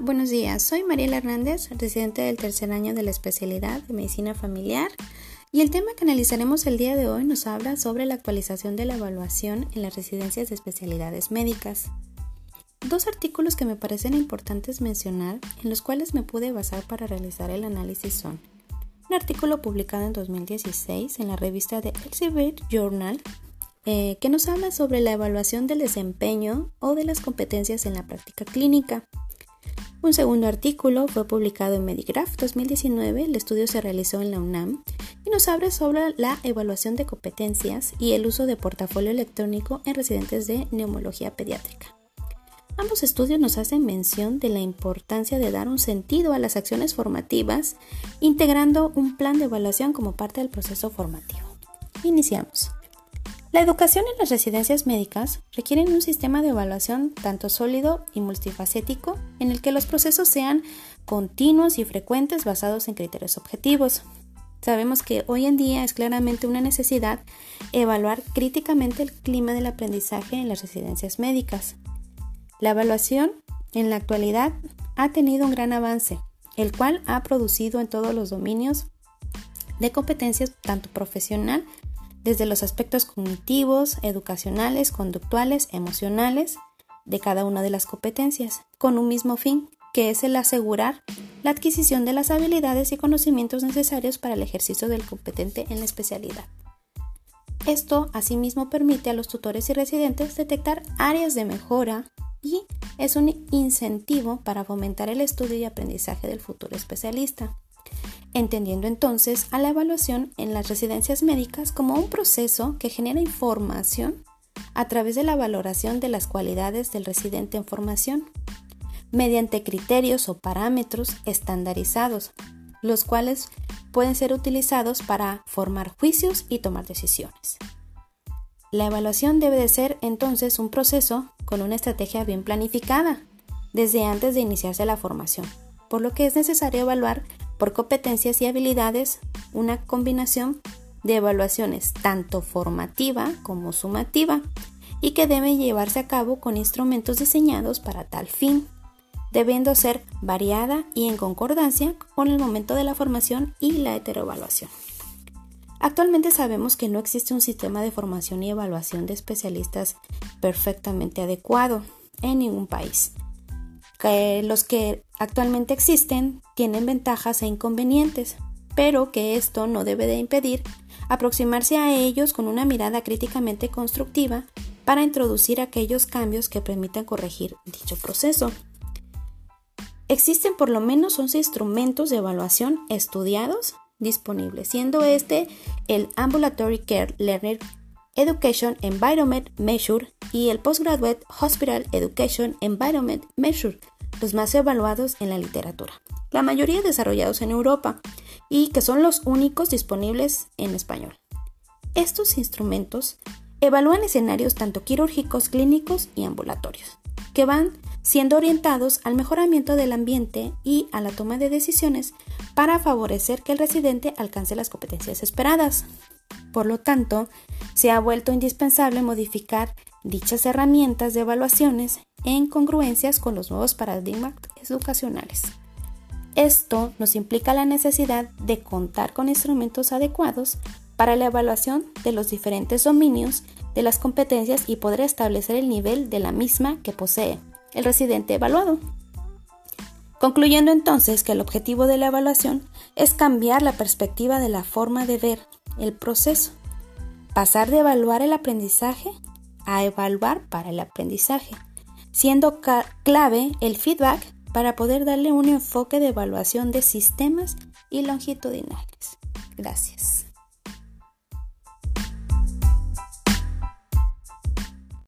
buenos días. Soy Mariela Hernández, residente del tercer año de la especialidad de medicina familiar y el tema que analizaremos el día de hoy nos habla sobre la actualización de la evaluación en las residencias de especialidades médicas. Dos artículos que me parecen importantes mencionar en los cuales me pude basar para realizar el análisis son un artículo publicado en 2016 en la revista de Elsevier Journal eh, que nos habla sobre la evaluación del desempeño o de las competencias en la práctica clínica. Un segundo artículo fue publicado en Medigraph 2019, el estudio se realizó en la UNAM y nos habla sobre la evaluación de competencias y el uso de portafolio electrónico en residentes de neumología pediátrica. Ambos estudios nos hacen mención de la importancia de dar un sentido a las acciones formativas, integrando un plan de evaluación como parte del proceso formativo. Iniciamos. La educación en las residencias médicas requieren un sistema de evaluación tanto sólido y multifacético en el que los procesos sean continuos y frecuentes basados en criterios objetivos. Sabemos que hoy en día es claramente una necesidad evaluar críticamente el clima del aprendizaje en las residencias médicas. La evaluación en la actualidad ha tenido un gran avance, el cual ha producido en todos los dominios de competencias tanto profesional desde los aspectos cognitivos, educacionales, conductuales, emocionales de cada una de las competencias, con un mismo fin, que es el asegurar la adquisición de las habilidades y conocimientos necesarios para el ejercicio del competente en la especialidad. Esto asimismo permite a los tutores y residentes detectar áreas de mejora y es un incentivo para fomentar el estudio y aprendizaje del futuro especialista entendiendo entonces a la evaluación en las residencias médicas como un proceso que genera información a través de la valoración de las cualidades del residente en formación, mediante criterios o parámetros estandarizados, los cuales pueden ser utilizados para formar juicios y tomar decisiones. La evaluación debe de ser entonces un proceso con una estrategia bien planificada desde antes de iniciarse la formación, por lo que es necesario evaluar por competencias y habilidades una combinación de evaluaciones tanto formativa como sumativa y que debe llevarse a cabo con instrumentos diseñados para tal fin, debiendo ser variada y en concordancia con el momento de la formación y la heteroevaluación. Actualmente sabemos que no existe un sistema de formación y evaluación de especialistas perfectamente adecuado en ningún país que los que actualmente existen tienen ventajas e inconvenientes, pero que esto no debe de impedir aproximarse a ellos con una mirada críticamente constructiva para introducir aquellos cambios que permitan corregir dicho proceso. Existen por lo menos 11 instrumentos de evaluación estudiados disponibles, siendo este el Ambulatory Care Learner Education Environment Measure y el Postgraduate Hospital Education Environment Measure, los más evaluados en la literatura, la mayoría desarrollados en Europa y que son los únicos disponibles en español. Estos instrumentos evalúan escenarios tanto quirúrgicos, clínicos y ambulatorios, que van siendo orientados al mejoramiento del ambiente y a la toma de decisiones para favorecer que el residente alcance las competencias esperadas. Por lo tanto, se ha vuelto indispensable modificar dichas herramientas de evaluaciones en congruencias con los nuevos paradigmas educacionales. Esto nos implica la necesidad de contar con instrumentos adecuados para la evaluación de los diferentes dominios de las competencias y poder establecer el nivel de la misma que posee el residente evaluado. Concluyendo entonces que el objetivo de la evaluación es cambiar la perspectiva de la forma de ver el proceso, pasar de evaluar el aprendizaje a evaluar para el aprendizaje, siendo clave el feedback para poder darle un enfoque de evaluación de sistemas y longitudinales. Gracias.